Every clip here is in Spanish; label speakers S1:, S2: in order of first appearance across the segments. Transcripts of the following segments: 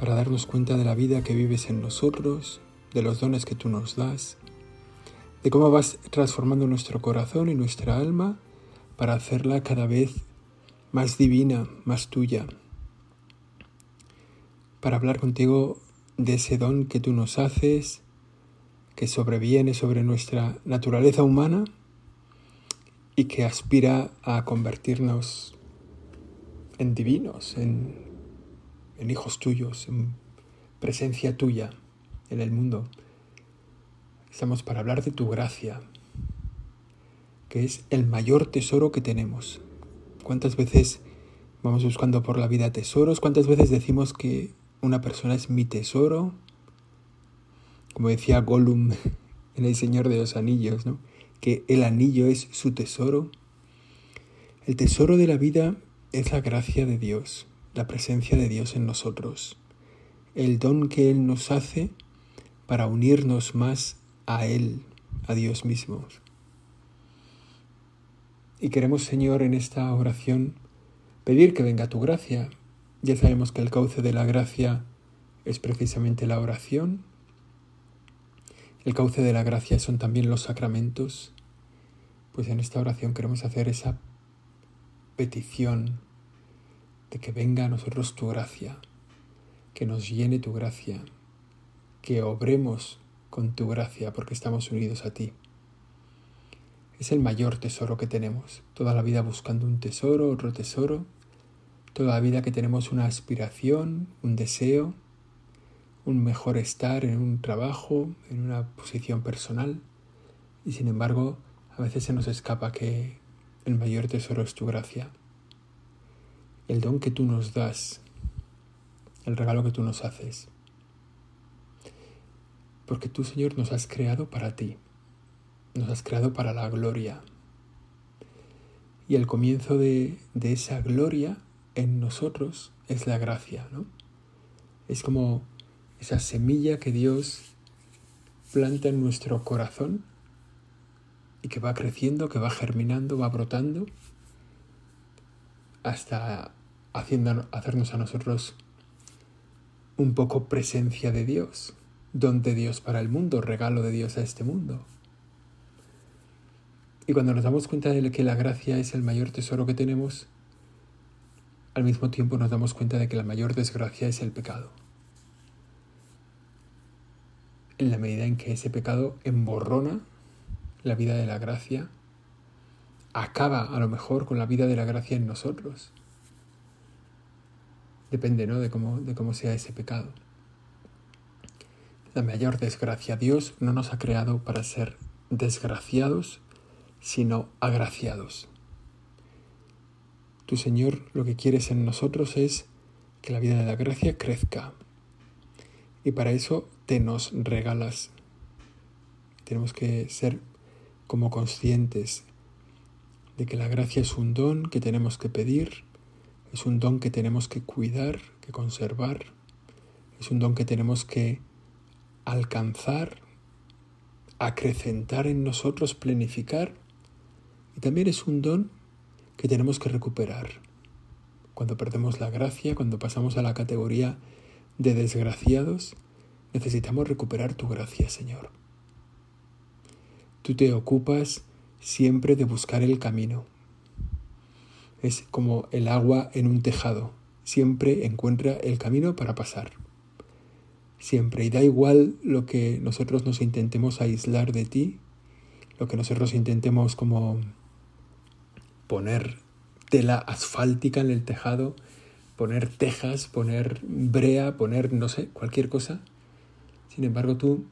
S1: para darnos cuenta de la vida que vives en nosotros, de los dones que tú nos das, de cómo vas transformando nuestro corazón y nuestra alma para hacerla cada vez más divina, más tuya, para hablar contigo de ese don que tú nos haces, que sobreviene sobre nuestra naturaleza humana y que aspira a convertirnos en divinos, en, hijos tuyos, en presencia tuya en el mundo. Estamos para hablar de tu gracia, que es el mayor tesoro que tenemos. ¿Cuántas veces vamos buscando por la vida tesoros? ¿Cuántas veces decimos que una persona es mi tesoro? Como decía Gollum en El Señor de los Anillos, ¿no? que el anillo es su tesoro. El tesoro de la vida es la gracia de Dios, la presencia de Dios en nosotros, el don que Él nos hace para unirnos más a Él, a Dios mismo. Y queremos, Señor, en esta oración pedir que venga tu gracia. Ya sabemos que el cauce de la gracia es precisamente la oración. El cauce de la gracia son también los sacramentos. Pues en esta oración queremos hacer esa petición de que venga a nosotros tu gracia, que nos llene tu gracia, que obremos con tu gracia porque estamos unidos a ti. Es el mayor tesoro que tenemos, toda la vida buscando un tesoro, otro tesoro, toda la vida que tenemos una aspiración, un deseo, un mejor estar en un trabajo, en una posición personal, y sin embargo a veces se nos escapa que el mayor tesoro es tu gracia, el don que tú nos das, el regalo que tú nos haces. Porque tú, Señor, nos has creado para ti, nos has creado para la gloria. Y el comienzo de, de esa gloria en nosotros es la gracia, ¿no? Es como esa semilla que Dios planta en nuestro corazón y que va creciendo, que va germinando, va brotando, hasta haciendo, hacernos a nosotros un poco presencia de Dios, don de Dios para el mundo, regalo de Dios a este mundo. Y cuando nos damos cuenta de que la gracia es el mayor tesoro que tenemos, al mismo tiempo nos damos cuenta de que la mayor desgracia es el pecado. En la medida en que ese pecado emborrona la vida de la gracia, acaba a lo mejor con la vida de la gracia en nosotros. Depende ¿no? de, cómo, de cómo sea ese pecado. La mayor desgracia. Dios no nos ha creado para ser desgraciados, sino agraciados. Tu Señor lo que quieres en nosotros es que la vida de la gracia crezca. Y para eso te nos regalas. Tenemos que ser como conscientes de que la gracia es un don que tenemos que pedir, es un don que tenemos que cuidar, que conservar, es un don que tenemos que alcanzar, acrecentar en nosotros, planificar, y también es un don que tenemos que recuperar. Cuando perdemos la gracia, cuando pasamos a la categoría de desgraciados, necesitamos recuperar tu gracia, Señor. Tú te ocupas siempre de buscar el camino. Es como el agua en un tejado. Siempre encuentra el camino para pasar. Siempre. Y da igual lo que nosotros nos intentemos aislar de ti, lo que nosotros intentemos como poner tela asfáltica en el tejado, poner tejas, poner brea, poner, no sé, cualquier cosa. Sin embargo, tú,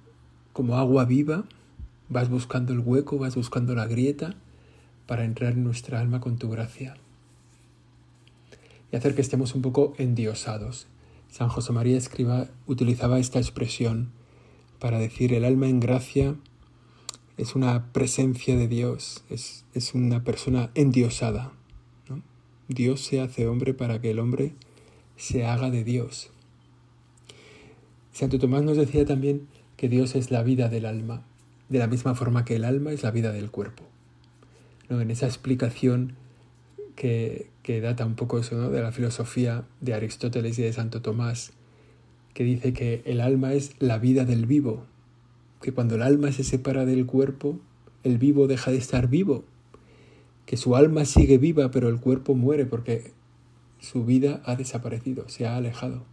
S1: como agua viva, Vas buscando el hueco, vas buscando la grieta para entrar en nuestra alma con tu gracia. Y hacer que estemos un poco endiosados, San José María Escriba utilizaba esta expresión para decir el alma en gracia es una presencia de Dios, es, una persona endiosada. Dios se hace hombre para que el hombre se haga de Dios. Santo Tomás nos decía también que Dios es la vida del alma, de la misma forma que el alma es la vida del cuerpo. ¿No? En esa explicación que, data un poco eso, de la filosofía de Aristóteles y de Santo Tomás, que dice que el alma es la vida del vivo, que cuando el alma se separa del cuerpo, el vivo deja de estar vivo, que su alma sigue viva pero el cuerpo muere porque su vida ha desaparecido, se ha alejado.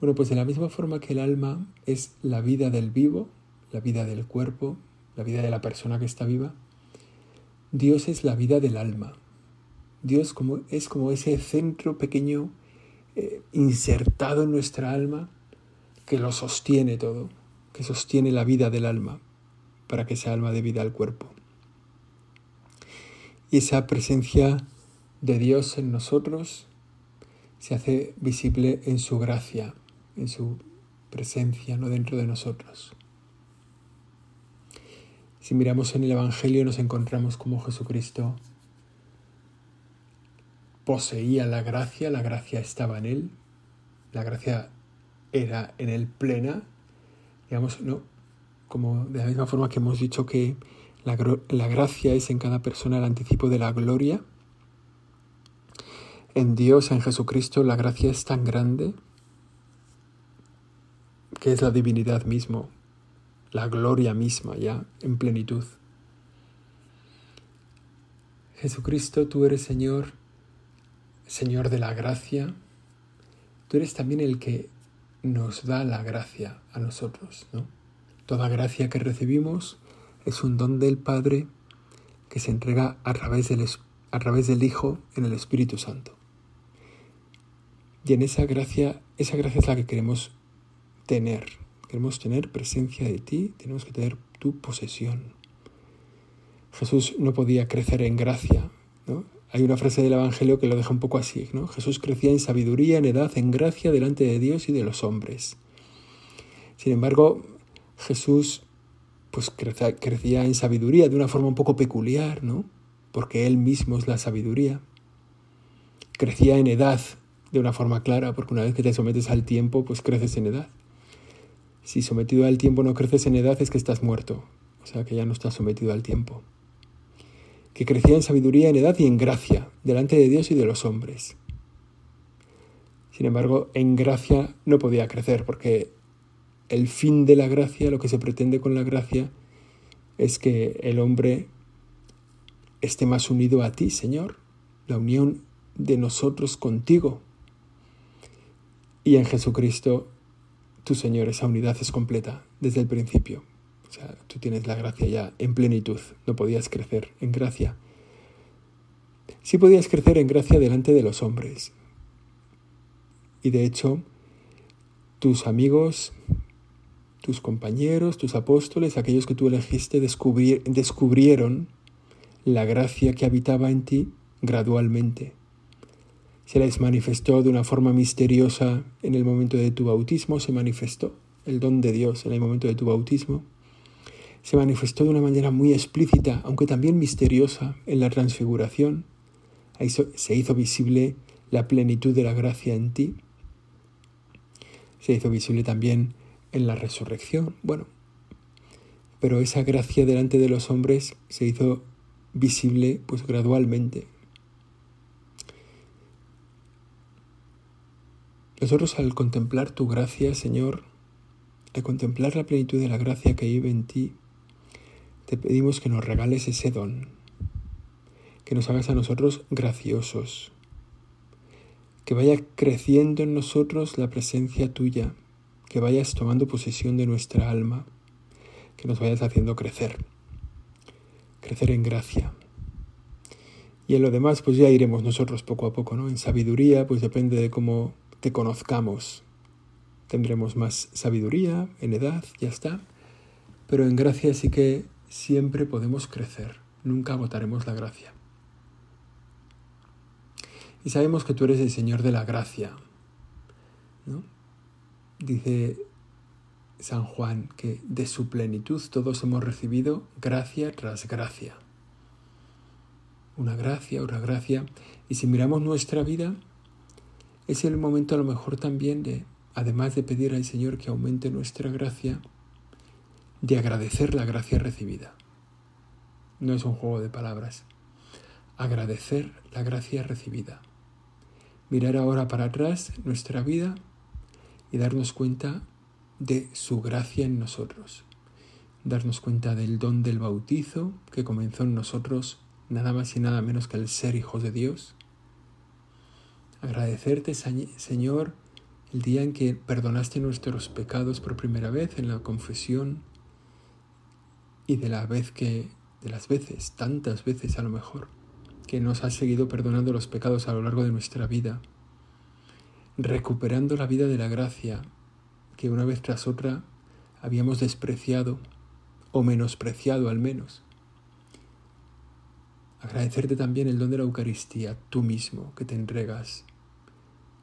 S1: Bueno, pues de la misma forma que el alma es la vida del vivo, la vida del cuerpo, la vida de la persona que está viva, Dios es la vida del alma. Dios como, es como ese centro pequeño eh, insertado en nuestra alma que lo sostiene todo, que sostiene la vida del alma para que esa alma dé vida al cuerpo. Y esa presencia de Dios en nosotros se hace visible en su gracia, en su presencia, no dentro de nosotros. Si miramos en el Evangelio nos encontramos como Jesucristo poseía la gracia, la gracia estaba en él, la gracia era en él plena, digamos, ¿no? Como de la misma forma que hemos dicho que la, la gracia es en cada persona el anticipo de la gloria, en Dios, en Jesucristo, la gracia es tan grande que es la divinidad mismo, la gloria misma ya en plenitud. Jesucristo, tú eres Señor, Señor de la gracia, tú eres también el que nos da la gracia a nosotros, ¿no? Toda gracia que recibimos es un don del Padre que se entrega a través del, a través del Hijo en el Espíritu Santo. Y en esa gracia, esa gracia es la que queremos tener. Queremos tener presencia de ti, tenemos que tener tu posesión. Jesús no podía crecer en gracia. ¿no? Hay una frase del Evangelio que lo deja un poco así. ¿no? Jesús crecía en sabiduría, en edad, en gracia delante de Dios y de los hombres. Sin embargo, Jesús pues crecía en sabiduría de una forma un poco peculiar, ¿no? Porque Él mismo es la sabiduría. Crecía en edad de una forma clara, porque una vez que te sometes al tiempo, pues creces en edad. Si sometido al tiempo no creces en edad es que estás muerto, o sea que ya no estás sometido al tiempo. Que crecía en sabiduría, en edad y en gracia, delante de Dios y de los hombres. Sin embargo, en gracia no podía crecer, porque el fin de la gracia, lo que se pretende con la gracia, es que el hombre esté más unido a ti, Señor, la unión de nosotros contigo. Y en Jesucristo tu Señor, esa unidad es completa desde el principio. O sea, tú tienes la gracia ya en plenitud, no podías crecer en gracia. Sí podías crecer en gracia delante de los hombres. Y de hecho, tus amigos, tus compañeros, tus apóstoles, aquellos que tú elegiste, descubrieron la gracia que habitaba en ti gradualmente se les manifestó de una forma misteriosa en el momento de tu bautismo, se manifestó el don de Dios en el momento de tu bautismo, se manifestó de una manera muy explícita, aunque también misteriosa, en la transfiguración. Ahí se hizo visible la plenitud de la gracia en ti. Se hizo visible también en la resurrección. Bueno, pero esa gracia delante de los hombres se hizo visible pues gradualmente, Nosotros al contemplar tu gracia, Señor, al contemplar la plenitud de la gracia que vive en ti, te pedimos que nos regales ese don, que nos hagas a nosotros graciosos, que vaya creciendo en nosotros la presencia tuya, que vayas tomando posesión de nuestra alma, que nos vayas haciendo crecer, crecer en gracia. Y en lo demás, pues ya iremos nosotros poco a poco, ¿no? En sabiduría, pues depende de cómo te conozcamos. Tendremos más sabiduría en edad, ya está. Pero en gracia sí que siempre podemos crecer. Nunca agotaremos la gracia. Y sabemos que tú eres el Señor de la gracia. ¿no? Dice San Juan que de su plenitud todos hemos recibido gracia tras gracia. Una gracia, una gracia. Y si miramos nuestra vida, es el momento a lo mejor también de, además de pedir al Señor que aumente nuestra gracia, de agradecer la gracia recibida. No es un juego de palabras. Agradecer la gracia recibida. Mirar ahora para atrás nuestra vida y darnos cuenta de su gracia en nosotros. Darnos cuenta del don del bautizo que comenzó en nosotros nada más y nada menos que el ser hijos de Dios. Agradecerte, Señor, el día en que perdonaste nuestros pecados por primera vez en la confesión y de la vez que de las veces, tantas veces a lo mejor, que nos has seguido perdonando los pecados a lo largo de nuestra vida, recuperando la vida de la gracia que una vez tras otra habíamos despreciado o menospreciado al menos. Agradecerte también el don de la Eucaristía, tú mismo, que te entregas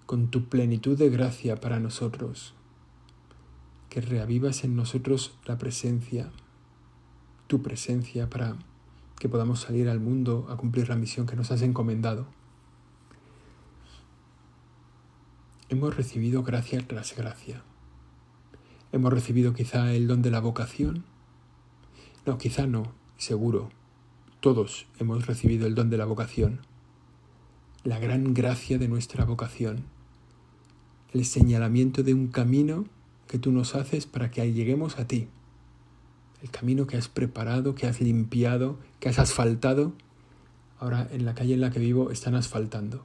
S1: con tu plenitud de gracia para nosotros, que reavivas en nosotros la presencia, tu presencia para que podamos salir al mundo a cumplir la misión que nos has encomendado. Hemos recibido gracia tras gracia Hemos recibido quizá el don de la vocación. No, quizá no, seguro. Todos hemos recibido el don de la vocación. La gran gracia de nuestra vocación. El señalamiento de un camino que tú nos haces para que lleguemos a ti. El camino que has preparado, que has limpiado, que has asfaltado. Ahora en la calle en la que vivo están asfaltando.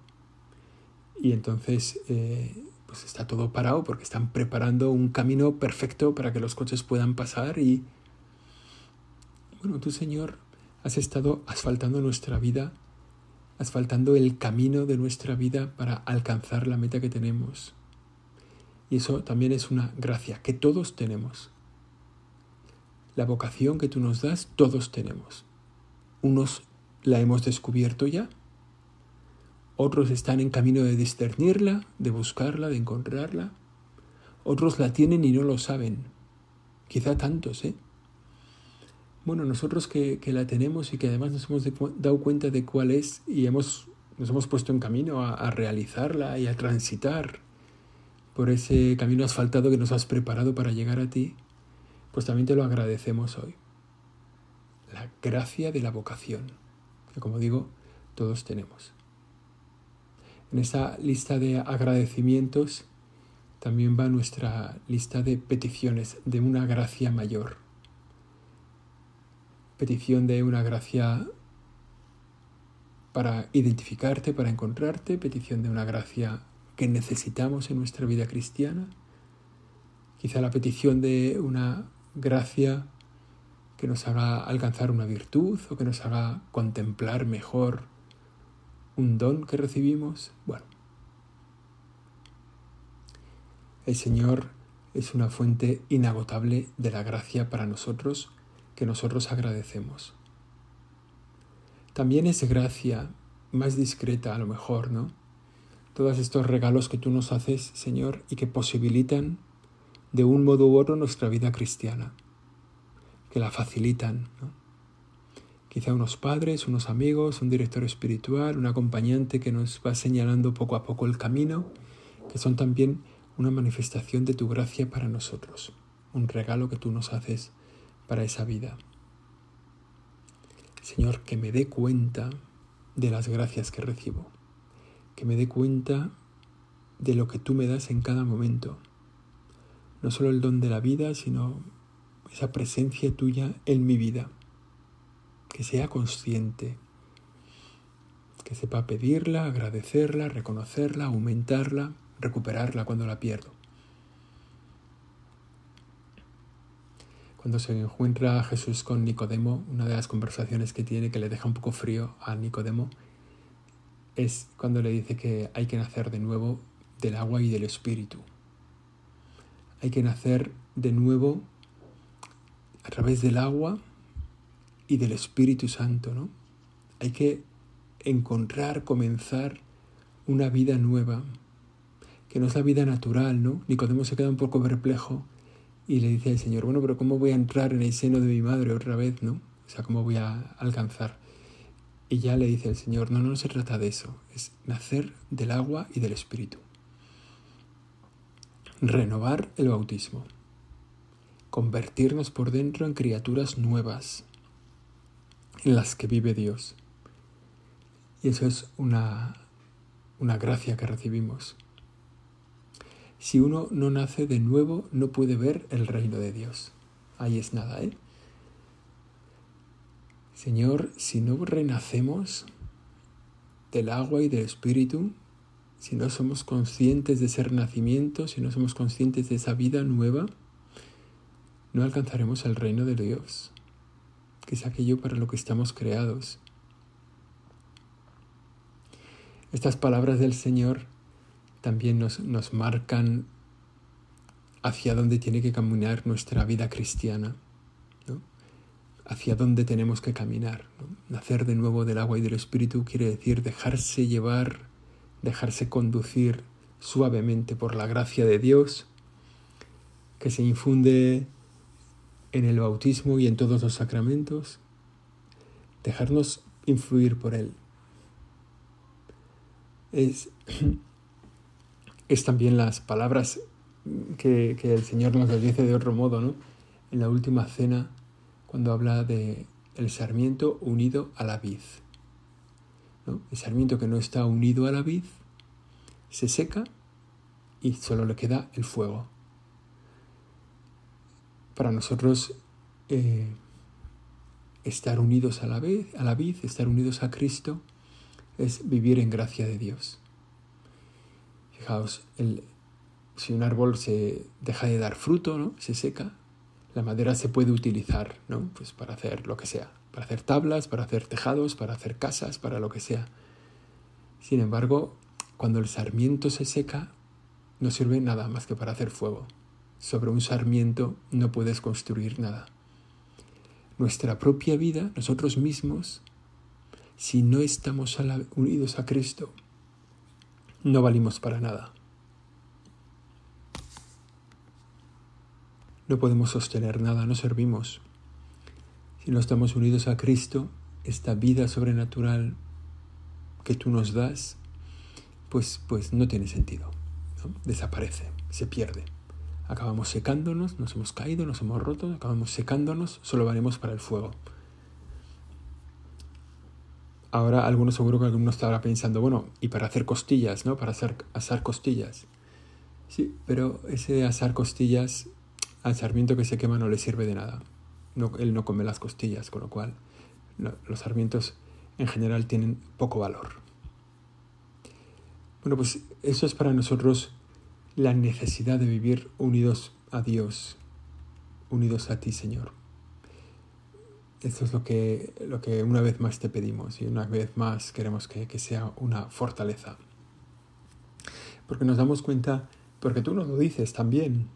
S1: Y entonces eh, pues está todo parado porque están preparando un camino perfecto para que los coches puedan pasar y bueno, tú Señor has estado asfaltando nuestra vida, asfaltando el camino de nuestra vida para alcanzar la meta que tenemos. Y eso también es una gracia que todos tenemos. La vocación que tú nos das, todos tenemos. Unos la hemos descubierto ya otros están en camino de discernirla, de buscarla, de encontrarla. Otros la tienen y no lo saben. Quizá tantos, ¿eh? Bueno, nosotros que, la tenemos y que además nos hemos dado cuenta de cuál es y hemos, nos hemos puesto en camino a, a realizarla y a transitar por ese camino asfaltado que nos has preparado para llegar a ti, pues también te lo agradecemos hoy. La gracia de la vocación, que como digo, todos tenemos. En esa lista de agradecimientos también va nuestra lista de peticiones de una gracia mayor. Petición de una gracia para identificarte, para encontrarte, petición de una gracia que necesitamos en nuestra vida cristiana, quizá la petición de una gracia que nos haga alcanzar una virtud o que nos haga contemplar mejor un don que recibimos, bueno, el Señor es una fuente inagotable de la gracia para nosotros que nosotros agradecemos. También es gracia más discreta a lo mejor, ¿no? Todos estos regalos que tú nos haces, Señor, y que posibilitan de un modo u otro nuestra vida cristiana, que la facilitan, quizá unos padres, unos amigos, un director espiritual, un acompañante que nos va señalando poco a poco el camino, que son también una manifestación de tu gracia para nosotros, un regalo que tú nos haces para esa vida. Señor, que me dé cuenta de las gracias que recibo, que me dé cuenta de lo que tú me das en cada momento, no solo el don de la vida, sino esa presencia tuya en mi vida que sea consciente, que sepa pedirla, agradecerla, reconocerla, aumentarla, recuperarla cuando la pierdo. Cuando se encuentra Jesús con Nicodemo, una de las conversaciones que tiene que le deja un poco frío a Nicodemo es cuando le dice que hay que nacer de nuevo del agua y del espíritu. Hay que nacer de nuevo a través del agua y del Espíritu Santo, ¿no? Hay que encontrar, comenzar una vida nueva que no es la vida natural, ¿no? Nicodemo se queda un poco perplejo y le dice al Señor, bueno, pero ¿cómo voy a entrar en el seno de mi madre otra vez, ¿no? O sea, ¿cómo voy a alcanzar? Y ya le dice el Señor, no, no se trata de eso, es nacer del agua y del Espíritu. Renovar el bautismo. Convertirnos por dentro en criaturas nuevas en las que vive Dios. Y eso es una, una gracia que recibimos. Si uno no nace de nuevo, no puede ver el reino de Dios. Ahí es nada, ¿eh? Señor, si no renacemos del agua y del espíritu, si no somos conscientes de ser nacimiento, si no somos conscientes de esa vida nueva, no alcanzaremos el reino de Dios, que es aquello para lo que estamos creados. Estas palabras del Señor también nos, nos marcan hacia dónde tiene que caminar nuestra vida cristiana, hacia dónde tenemos que caminar. Nacer de nuevo del agua y del espíritu quiere decir dejarse llevar, dejarse conducir suavemente por la gracia de Dios, que se infunde en el bautismo y en todos los sacramentos, dejarnos influir por Él. Es es también las palabras que, el Señor nos dice de otro modo, ¿no? En la última cena, cuando habla de el sarmiento unido a la vid. El sarmiento que no está unido a la vid se seca y solo le queda el fuego. Para nosotros eh, estar unidos a la, vid, a la vid, estar unidos a Cristo, es vivir en gracia de Dios. Fijaos, si un árbol se deja de dar fruto, ¿no? se seca, la madera se puede utilizar ¿no? pues para hacer lo que sea, para hacer tablas, para hacer tejados, para hacer casas, para lo que sea. Sin embargo, cuando el sarmiento se seca, no sirve nada más que para hacer fuego. Sobre un sarmiento no puedes construir nada. Nuestra propia vida, nosotros mismos, si no estamos unidos a Cristo, no valimos para nada. No podemos sostener nada, no servimos. Si no estamos unidos a Cristo, esta vida sobrenatural que tú nos das, pues, pues no tiene sentido. Desaparece, se pierde. Acabamos secándonos, nos hemos caído, nos hemos roto, acabamos secándonos, solo valemos para el fuego. Ahora algunos seguro que alguno estará pensando, bueno, y para hacer costillas, ¿no? Para hacer, asar costillas. Sí, pero ese asar costillas al sarmiento que se quema no le sirve de nada. No, él no come las costillas, con lo cual los sarmientos en general tienen poco valor. Bueno, pues eso es para nosotros la necesidad de vivir unidos a Dios, unidos a ti, Señor. Esto es lo que, lo que una vez más te pedimos y una vez más queremos que, sea una fortaleza. Porque nos damos cuenta, porque tú nos lo dices también,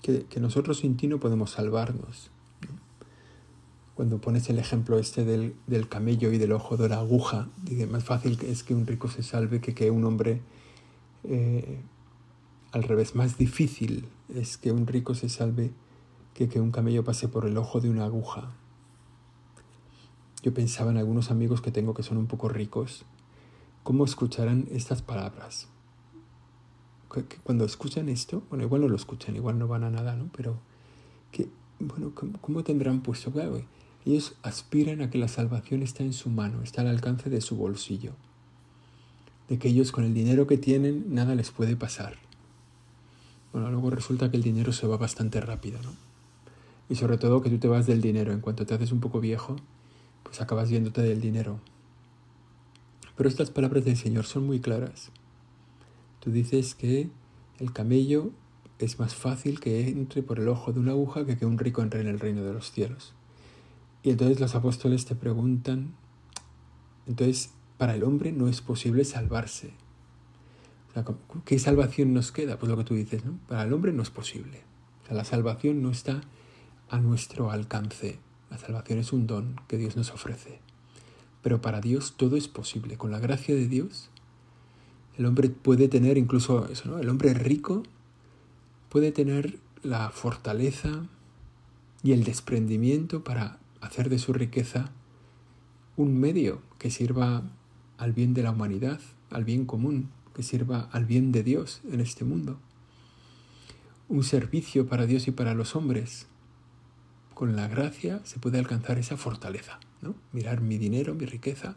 S1: que, nosotros sin ti no podemos salvarnos. Cuando pones el ejemplo este del, camello y del ojo de la aguja, dice, más fácil es que un rico se salve que que un hombre, eh, al revés, más difícil es que un rico se salve que que un camello pase por el ojo de una aguja. Yo pensaba en algunos amigos que tengo que son un poco ricos, cómo escucharán estas palabras. cuando escuchan esto, bueno, igual no lo escuchan, igual no van a nada, ¿no? Pero, que, bueno, ¿cómo, tendrán puesto? Claro, ellos aspiran a que la salvación está en su mano, está al alcance de su bolsillo. De que ellos con el dinero que tienen nada les puede pasar. Bueno, luego resulta que el dinero se va bastante rápido, ¿no? Y sobre todo que tú te vas del dinero. En cuanto te haces un poco viejo, pues acabas viéndote del dinero. Pero estas palabras del Señor son muy claras. Tú dices que el camello es más fácil que entre por el ojo de una aguja que que un rico entre en el reino de los cielos. Y entonces los apóstoles te preguntan, entonces para el hombre no es posible salvarse. ¿Qué salvación nos queda? Pues lo que tú dices, ¿no? Para el hombre no es posible. La salvación no está a nuestro alcance. La salvación es un don que Dios nos ofrece. Pero para Dios todo es posible. Con la gracia de Dios, El hombre puede tener incluso eso, ¿no? El hombre rico puede tener la fortaleza y el desprendimiento para hacer de su riqueza un medio que sirva al bien de la humanidad, al bien común, que sirva al bien de Dios en este mundo. Un servicio para Dios y para los hombres. Con la gracia se puede alcanzar esa fortaleza, ¿no? Mirar mi dinero, mi riqueza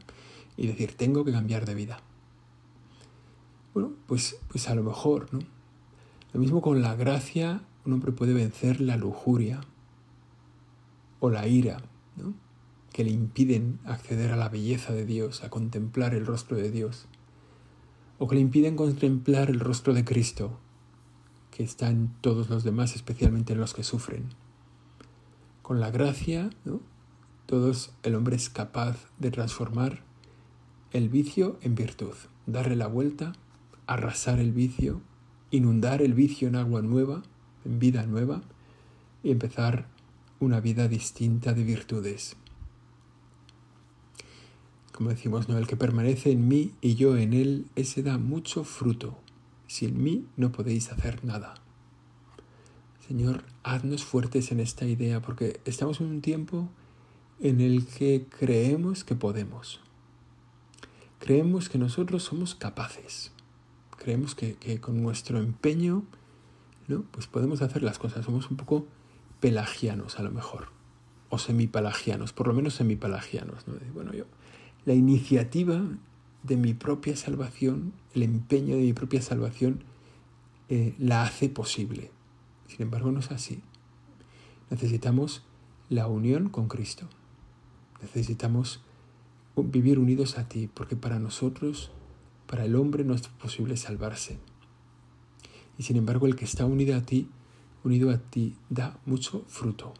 S1: y decir, tengo que cambiar de vida. Bueno, pues, pues a lo mejor, ¿no? Lo mismo con la gracia, un hombre puede vencer la lujuria o la ira, que le impiden acceder a la belleza de Dios, a contemplar el rostro de Dios, o que le impiden contemplar el rostro de Cristo, que está en todos los demás, especialmente en los que sufren. Con la gracia, todos el hombre es capaz de transformar el vicio en virtud, darle la vuelta, arrasar el vicio, inundar el vicio en agua nueva, en vida nueva, y empezar una vida distinta de virtudes. Como decimos, ¿no? El que permanece en mí y yo en él, ese da mucho fruto. Sin mí no podéis hacer nada. Señor, haznos fuertes en esta idea porque estamos en un tiempo en el que creemos que podemos. Creemos que nosotros somos capaces. Creemos que, con nuestro empeño ¿no? pues podemos hacer las cosas. Somos un poco pelagianos a lo mejor. O semipelagianos, por lo menos semipelagianos. ¿no? Bueno, yo la iniciativa de mi propia salvación, el empeño de mi propia salvación, eh, la hace posible. Sin embargo, no es así. Necesitamos la unión con Cristo. Necesitamos vivir unidos a ti, porque para nosotros, para el hombre, no es posible salvarse. Y sin embargo, el que está unido a ti, unido a ti, da mucho fruto.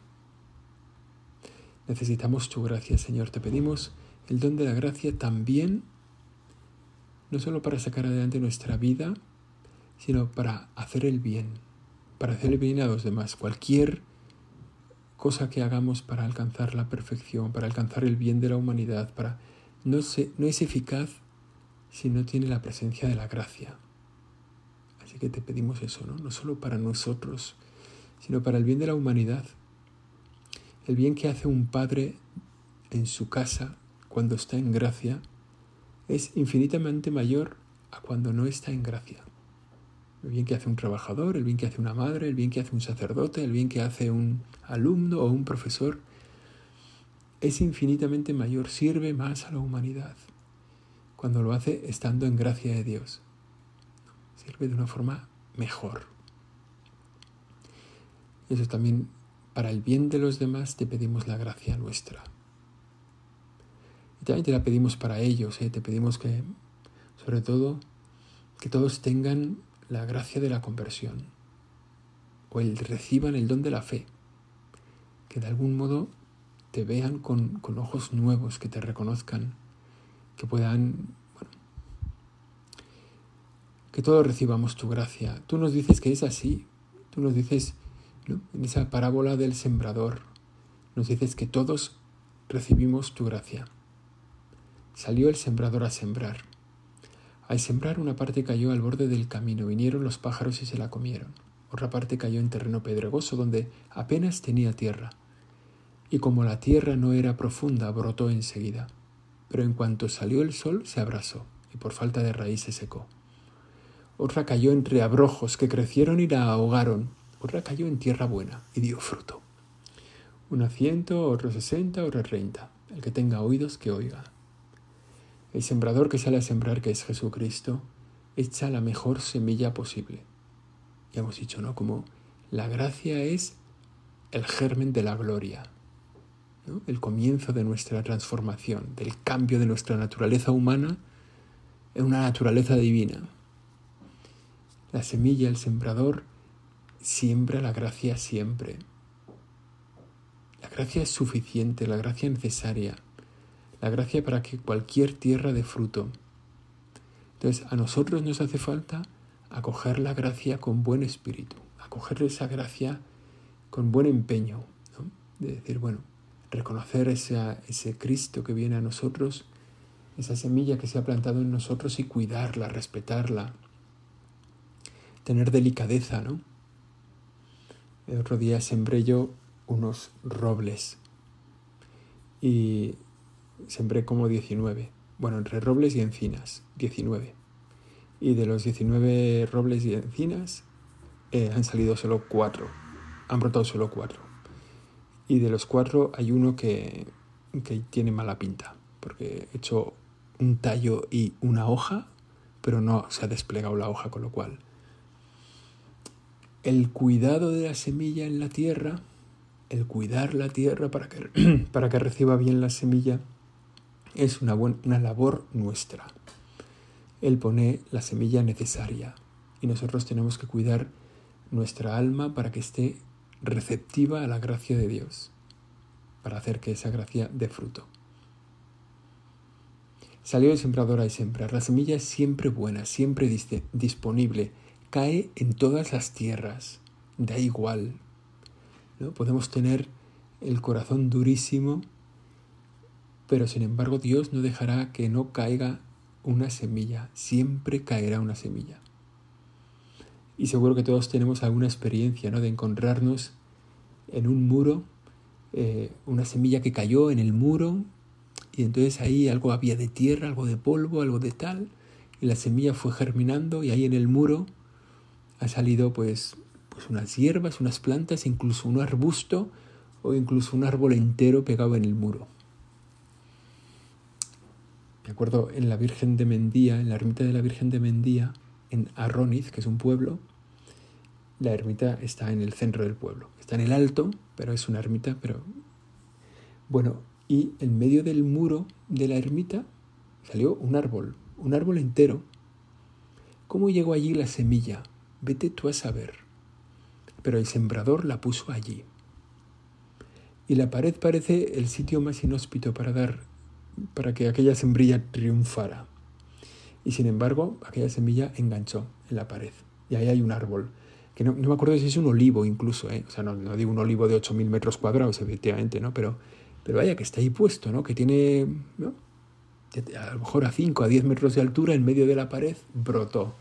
S1: Necesitamos tu gracia, Señor. Te pedimos el don de la gracia también, no solo para sacar adelante nuestra vida, sino para hacer el bien, para hacer el bien a los demás. Cualquier cosa que hagamos para alcanzar la perfección, para alcanzar el bien de la humanidad, para no, no es eficaz si no tiene la presencia de la gracia. Así que te pedimos eso, ¿no? No solo para nosotros, sino para el bien de la humanidad. El bien que hace un padre en su casa cuando está en gracia es infinitamente mayor a cuando no está en gracia. El bien que hace un trabajador, el bien que hace una madre, el bien que hace un sacerdote, el bien que hace un alumno o un profesor, es infinitamente mayor, sirve más a la humanidad cuando lo hace estando en gracia de Dios. Sirve de una forma mejor. Eso también, para el bien de los demás, te pedimos la gracia nuestra también te la pedimos para ellos, ¿eh? te pedimos que, sobre todo, que todos tengan la gracia de la conversión o el reciban el don de la fe, que de algún modo te vean con, con ojos nuevos, que te reconozcan, que puedan, que todos recibamos tu gracia. Tú nos dices que es así, tú nos dices, en esa parábola del sembrador, nos dices que todos recibimos tu gracia. Salió el sembrador a sembrar. Al sembrar una parte cayó al borde del camino, vinieron los pájaros y se la comieron. Otra parte cayó en terreno pedregoso donde apenas tenía tierra. Y como la tierra no era profunda, brotó enseguida. Pero en cuanto salió el sol, se abrasó y por falta de raíz se secó. Otra cayó entre abrojos que crecieron y la ahogaron. Cayó en tierra buena y dio fruto. Una ciento, otro sesenta, otro treinta. El que tenga oídos, que oiga. El sembrador que sale a sembrar, que es Jesucristo, echa la mejor semilla posible. Ya hemos dicho, ¿no? Como la gracia es el germen de la gloria, el comienzo de nuestra transformación, del cambio de nuestra naturaleza humana en una naturaleza divina. La semilla, el sembrador, siembra la gracia siempre. La gracia es suficiente, la gracia necesaria la gracia para que cualquier tierra dé fruto. Entonces a nosotros nos hace falta acoger la gracia con buen espíritu, acoger esa gracia con buen empeño, de decir, bueno, reconocer ese, ese Cristo que viene a nosotros esa semilla que se ha plantado en nosotros y cuidarla, respetarla, tener delicadeza, ¿no? El otro día sembré yo unos robles y sembré como 19. Bueno, entre robles y encinas, 19. Y de los 19 robles y encinas eh, han salido solo 4. Han brotado solo 4. Y de los 4 hay uno que, que tiene mala pinta, porque he hecho un tallo y una hoja, pero no se ha desplegado la hoja, con lo cual el cuidado de la semilla en la tierra, el cuidar la tierra para que, para que reciba bien la semilla, es una, una labor nuestra. Él pone la semilla necesaria y nosotros tenemos que cuidar nuestra alma para que esté receptiva a la gracia de Dios, para hacer que esa gracia dé fruto. Salió el sembrador a sembrar. La semilla es siempre buena, siempre disponible, cae en todas las tierras, da igual. ¿no? Podemos tener el corazón durísimo, pero sin embargo Dios no dejará que no caiga una semilla, siempre caerá una semilla. Y seguro que todos tenemos alguna experiencia ¿no? de encontrarnos en un muro, eh, una semilla que cayó en el muro y entonces ahí algo había de tierra, algo de polvo, algo de tal, y la semilla fue germinando y ahí en el muro ha salido pues, pues unas hierbas, unas plantas, incluso un arbusto o incluso un árbol entero pegado en el muro. Me acuerdo en la Virgen de Mendía, en la ermita de la Virgen de Mendía, en Arroniz, que es un pueblo, la ermita está en el centro del pueblo. Está en el alto, pero es una ermita, pero bueno, y en medio del muro de la ermita salió un árbol, un árbol entero. ¿Cómo llegó allí la semilla? Vete tú a saber. Pero el sembrador la puso allí. Y la pared parece el sitio más inhóspito para dar, para que aquella sembrilla triunfara. Y sin embargo, aquella semilla enganchó en la pared. Y ahí hay un árbol, que no, me acuerdo si es un olivo incluso, ¿eh? o sea, no, digo un olivo de 8.000 metros cuadrados, efectivamente, ¿no? Pero pero vaya que está ahí puesto, ¿no? Que tiene, a lo mejor a 5, a 10 metros de altura, en medio de la pared, brotó.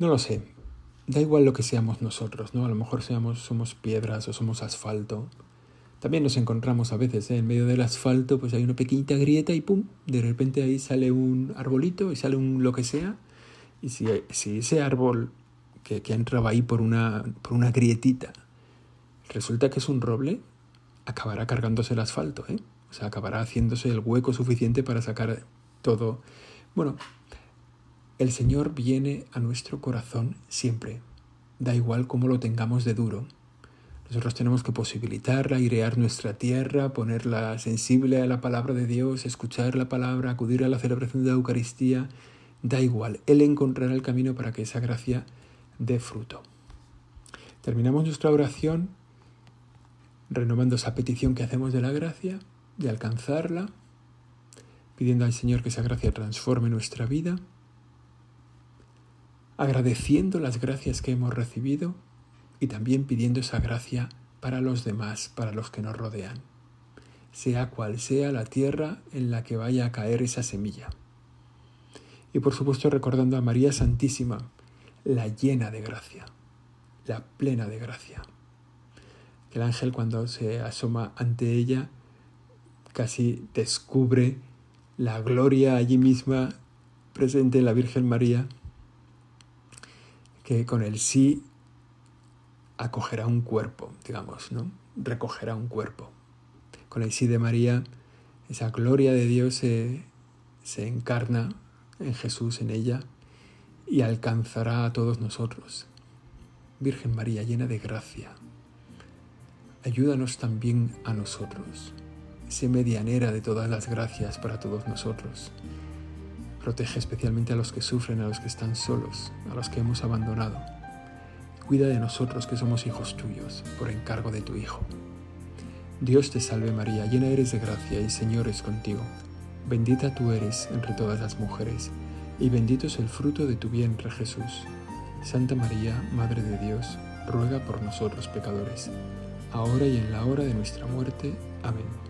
S1: No lo sé. Da igual lo que seamos nosotros, ¿no? A lo mejor seamos, somos piedras o somos asfalto. También nos encontramos a veces, ¿eh? en medio del asfalto, pues hay una pequeñita grieta y ¡pum! De repente ahí sale un arbolito y sale un lo que sea. Y si, si ese árbol que, que entraba ahí por una, por una grietita resulta que es un roble, acabará cargándose el asfalto, ¿eh? O sea, acabará haciéndose el hueco suficiente para sacar todo. Bueno, el Señor viene a nuestro corazón siempre. Da igual cómo lo tengamos de duro. Nosotros tenemos que posibilitar airear nuestra tierra, ponerla sensible a la palabra de Dios, escuchar la palabra, acudir a la celebración de la Eucaristía. Da igual, Él encontrará el camino para que esa gracia dé fruto. Terminamos nuestra oración renovando esa petición que hacemos de la gracia, de alcanzarla, pidiendo al Señor que esa gracia transforme nuestra vida, agradeciendo las gracias que hemos recibido y también pidiendo esa gracia para los demás, para los que nos rodean, sea cual sea la tierra en la que vaya a caer esa semilla. Y por supuesto recordando a María Santísima, la llena de gracia, la plena de gracia. El ángel cuando se asoma ante ella casi descubre la gloria allí misma presente en la Virgen María, que con el sí acogerá un cuerpo, digamos, ¿no? Recogerá un cuerpo. Con el sí de María, esa gloria de Dios se, se encarna en Jesús, en ella, y alcanzará a todos nosotros. Virgen María, llena de gracia, ayúdanos también a nosotros. Sé medianera de todas las gracias para todos nosotros. Protege especialmente a los que sufren, a los que están solos, a los que hemos abandonado. Cuida de nosotros que somos hijos tuyos, por encargo de tu Hijo. Dios te salve María, llena eres de gracia y el Señor es contigo. Bendita tú eres entre todas las mujeres, y bendito es el fruto de tu vientre Jesús. Santa María, Madre de Dios, ruega por nosotros pecadores ahora y en la hora de nuestra muerte. Amén.